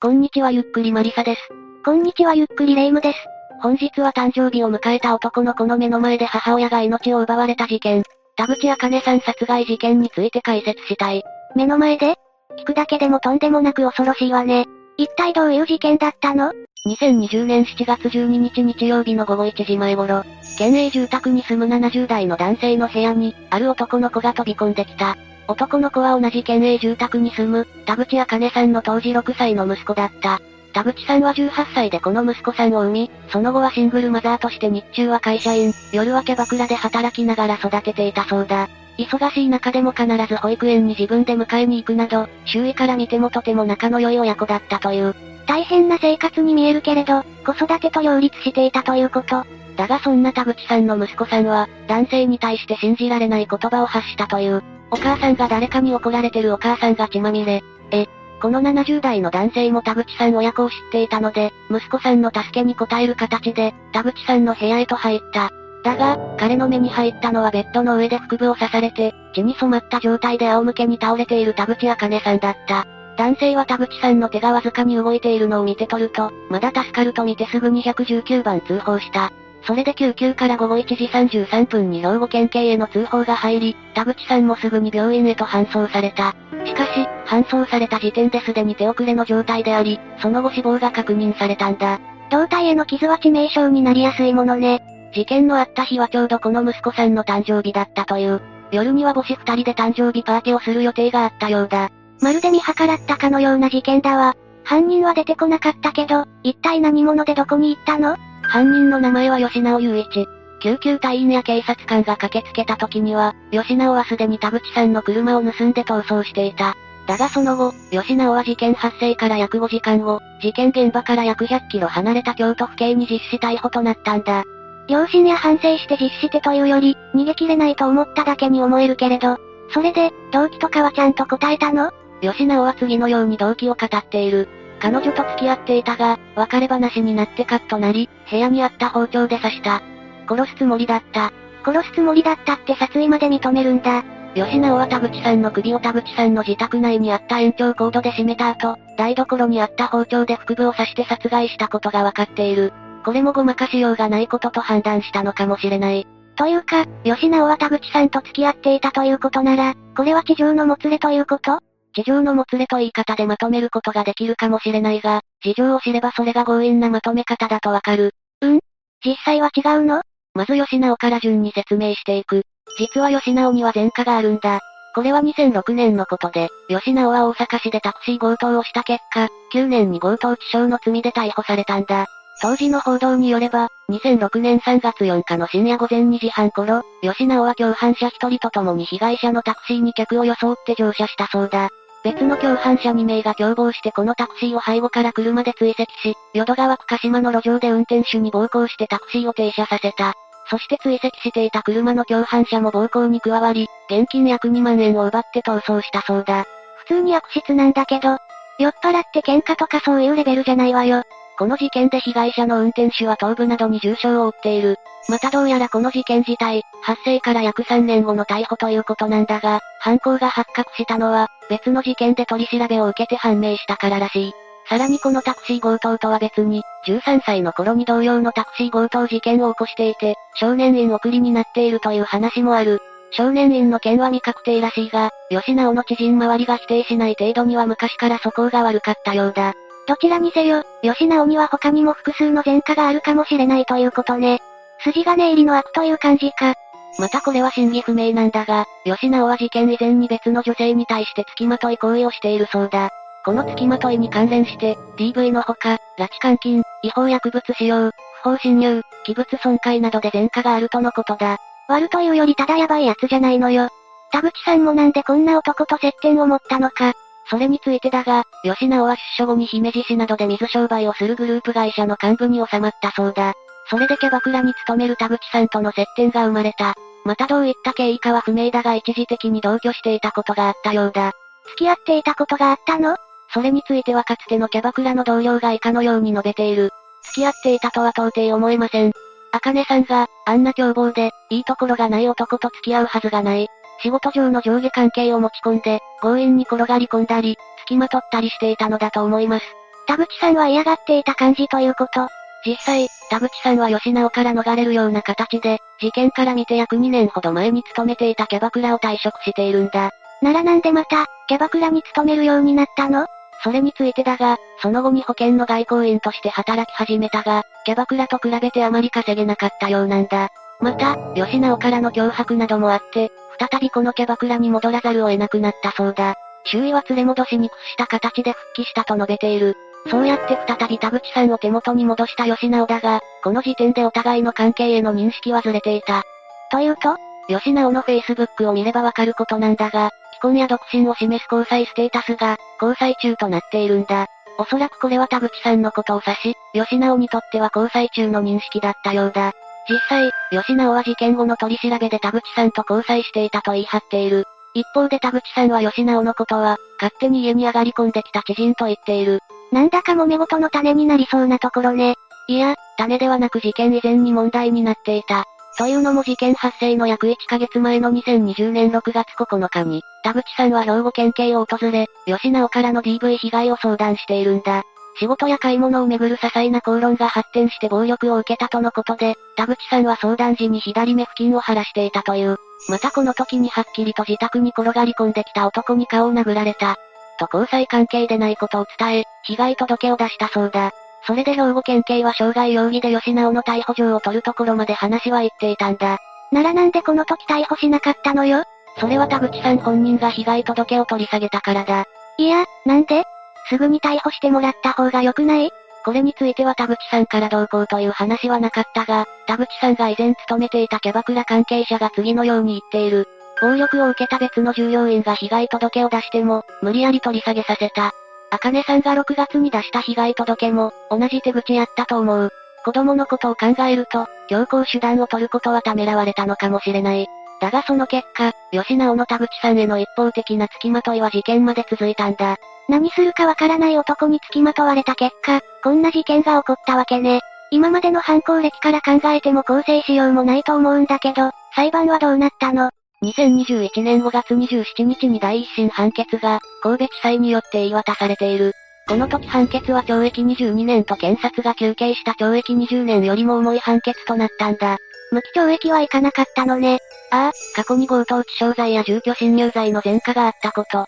こんにちはゆっくりマリサです。こんにちはゆっくりレイムです。本日は誕生日を迎えた男の子の目の前で母親が命を奪われた事件、田口茜さん殺害事件について解説したい。目の前で？聞くだけでもとんでもなく恐ろしいわね。一体どういう事件だったの ?2020 年7月12日日曜日の午後1時前頃、県営住宅に住む70代の男性の部屋に、ある男の子が飛び込んできた。男の子は同じ県営住宅に住む、田口茜さんの当時6歳の息子だった。田口さんは18歳でこの息子さんを産み、その後はシングルマザーとして日中は会社員、夜はキャバクラで働きながら育てていたそうだ。忙しい中でも必ず保育園に自分で迎えに行くなど、周囲から見てもとても仲の良い親子だったという。大変な生活に見えるけれど、子育てと両立していたということ。だがそんな田口さんの息子さんは、男性に対して信じられない言葉を発したという。お母さんが誰かに怒られてるお母さんが血まみれ。え、この70代の男性も田口さん親子を知っていたので、息子さんの助けに応える形で、田口さんの部屋へと入った。だが、彼の目に入ったのはベッドの上で腹部を刺されて、血に染まった状態で仰向けに倒れている田口茜さんだった。男性は田口さんの手がわずかに動いているのを見て取ると、まだ助かると見てすぐに119番通報した。それで救急から午後1時33分に兵庫県警への通報が入り、田口さんもすぐに病院へと搬送された。しかし、搬送された時点ですでに手遅れの状態であり、その後死亡が確認されたんだ。胴体への傷は致命傷になりやすいものね。事件のあった日はちょうどこの息子さんの誕生日だったという。夜には母子二人で誕生日パーティーをする予定があったようだ。まるで見計らったかのような事件だわ。犯人は出てこなかったけど、一体何者でどこに行ったの？犯人の名前は吉直雄一。救急隊員や警察官が駆けつけた時には、吉直はすでに田口さんの車を盗んで逃走していた。だがその後、吉直は事件発生から約5時間後、事件現場から約100キロ離れた京都府警に実施逮捕となったんだ。両親や反省して実施してというより、逃げ切れないと思っただけに思えるけれど、それで、動機とかはちゃんと答えたの？吉直は次のように動機を語っている。彼女と付き合っていたが、別れ話になってカッとなり、部屋にあった包丁で刺した。殺すつもりだった。殺すつもりだったって殺意まで認めるんだ。吉直は田口さんの首を田口さんの自宅内にあった延長コードで締めた後、台所にあった包丁で腹部を刺して殺害したことがわかっている。これもごまかしようがないことと判断したのかもしれない。というか、吉直は田口さんと付き合っていたということなら、これは地上のもつれということ？地上のもつれと言い方でまとめることができるかもしれないが、事情を知ればそれが強引なまとめ方だとわかる。うん？実際は違うの？まず吉直から順に説明していく。実は吉直には前科があるんだ。これは2006年のことで、吉直は大阪市でタクシー強盗をした結果、9年に強盗致傷の罪で逮捕されたんだ。当時の報道によれば、2006年3月4日の深夜午前2時半頃、吉直は共犯者一人と共に被害者のタクシーに客を装って乗車したそうだ。別の共犯者2名が共謀してこのタクシーを背後から車で追跡し、淀川区鹿島の路上で運転手に暴行してタクシーを停車させた。そして追跡していた車の共犯者も暴行に加わり、現金約2万円を奪って逃走したそうだ。普通に悪質なんだけど、酔っ払って喧嘩とかそういうレベルじゃないわよ。この事件で被害者の運転手は頭部などに重傷を負っている。またどうやらこの事件自体、発生から約3年後の逮捕ということなんだが、犯行が発覚したのは、別の事件で取り調べを受けて判明したかららしい。さらにこのタクシー強盗とは別に、13歳の頃に同様のタクシー強盗事件を起こしていて、少年院送りになっているという話もある。少年院の件は未確定らしいが、吉直の知人周りが否定しない程度には昔から素行が悪かったようだ。どちらにせよ、吉直には他にも複数の前科があるかもしれないということね。筋金入りの悪という感じか。またこれは真偽不明なんだが、吉直は事件以前に別の女性に対して付きまとい行為をしているそうだ。この付きまといに関連して、DV のほか、拉致監禁、違法薬物使用、不法侵入、器物損壊などで前科があるとのことだ。悪というよりただやばいやつじゃないのよ。田口さんもなんでこんな男と接点を持ったのか、それについてだが、吉直は出所後に姫路市などで水商売をするグループ会社の幹部に収まったそうだ。それでキャバクラに勤める田口さんとの接点が生まれた。またどういった経緯かは不明だが一時的に同居していたことがあったようだ。付き合っていたことがあったの？それについてはかつてのキャバクラの同僚が以下のように述べている。付き合っていたとは到底思えません。あかねさんが、あんな凶暴で、いいところがない男と付き合うはずがない。仕事上の上下関係を持ち込んで、強引に転がり込んだり、付きまとったりしていたのだと思います。田口さんは嫌がっていた感じということ。実際、田口さんは吉直から逃れるような形で、事件から見て約2年ほど前に勤めていたキャバクラを退職しているんだ。ならなんでまた、キャバクラに勤めるようになったの？それについてだが、その後に保険の外交員として働き始めたが、キャバクラと比べてあまり稼げなかったようなんだ。また、吉直からの脅迫などもあって、再びこのキャバクラに戻らざるを得なくなったそうだ。周囲は連れ戻しに屈した形で復帰したと述べている。そうやって再び田口さんを手元に戻した吉直だが、この時点でお互いの関係への認識はずれていた。というと？吉直の Facebook を見ればわかることなんだが、既婚や独身を示す交際ステータスが、交際中となっているんだ。おそらくこれは田口さんのことを指し、吉直にとっては交際中の認識だったようだ。実際、吉直は事件後の取り調べで田口さんと交際していたと言い張っている。一方で田口さんは吉直のことは、勝手に家に上がり込んできた知人と言っている。なんだか揉め事の種になりそうなところね。いや、種ではなく事件以前に問題になっていた。というのも事件発生の約1ヶ月前の2020年6月9日に、田口さんは兵庫県警を訪れ、吉直からの DV 被害を相談しているんだ。仕事や買い物をめぐる些細な口論が発展して暴力を受けたとのことで、田口さんは相談時に左目付近を腫らしていたという。またこの時にはっきりと自宅に転がり込んできた男に顔を殴られた。と交際関係でないことを伝え、被害届を出したそうだ。それで兵庫県警は傷害容疑で吉直の逮捕状を取るところまで話は言っていたんだ。ならなんでこの時逮捕しなかったのよ？それは田口さん本人が被害届を取り下げたからだ。いや、なんで？すぐに逮捕してもらった方が良くない？これについては田口さんから同行という話はなかったが、田口さんが以前勤めていたキャバクラ関係者が次のように言っている。暴力を受けた別の従業員が被害届を出しても、無理やり取り下げさせた。あかねさんが6月に出した被害届も、同じ手口やったと思う。子供のことを考えると、強行手段を取ることはためらわれたのかもしれない。だがその結果、吉直の田口さんへの一方的な付きまといは事件まで続いたんだ。何するかわからない男に付きまとわれた結果、こんな事件が起こったわけね。今までの犯行歴から考えても構成しようもないと思うんだけど、裁判はどうなったの？2021年5月27日に第一審判決が、神戸地裁によって言い渡されている。この時判決は懲役22年と検察が求刑した懲役20年よりも重い判決となったんだ。無期懲役はいかなかったのね。ああ、過去に強盗致傷罪や住居侵入罪の前科があったこと。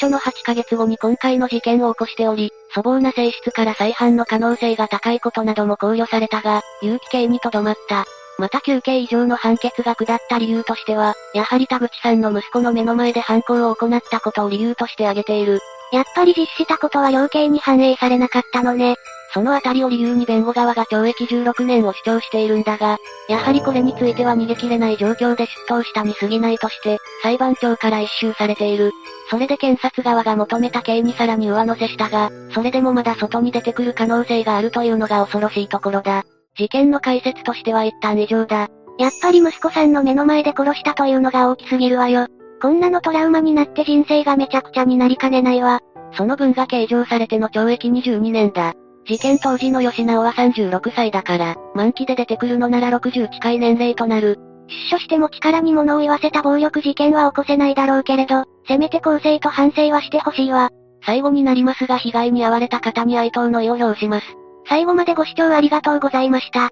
出所の8ヶ月後に今回の事件を起こしており、粗暴な性質から再犯の可能性が高いことなども考慮されたが、有期刑にとどまった。また休刑以上の判決が下った理由としては、やはり田口さんの息子の目の前で犯行を行ったことを理由として挙げている。やっぱり実施したことは量刑に反映されなかったのね。そのあたりを理由に弁護側が懲役16年を主張しているんだが、やはりこれについては逃げ切れない状況で出頭したに過ぎないとして、裁判長から一周されている。それで検察側が求めた刑にさらに上乗せしたが、それでもまだ外に出てくる可能性があるというのが恐ろしいところだ。事件の解説としては一旦以上だ。やっぱり息子さんの目の前で殺したというのが大きすぎるわよ。こんなのトラウマになって人生がめちゃくちゃになりかねないわ。その分が計上されての懲役22年だ。事件当時の吉直は36歳だから、満期で出てくるのなら60近い年齢となる。出所しても力に物を言わせた暴力事件は起こせないだろうけれど、せめて更生と反省はしてほしいわ。最後になりますが被害に遭われた方に哀悼の意を表します。最後までご視聴ありがとうございました。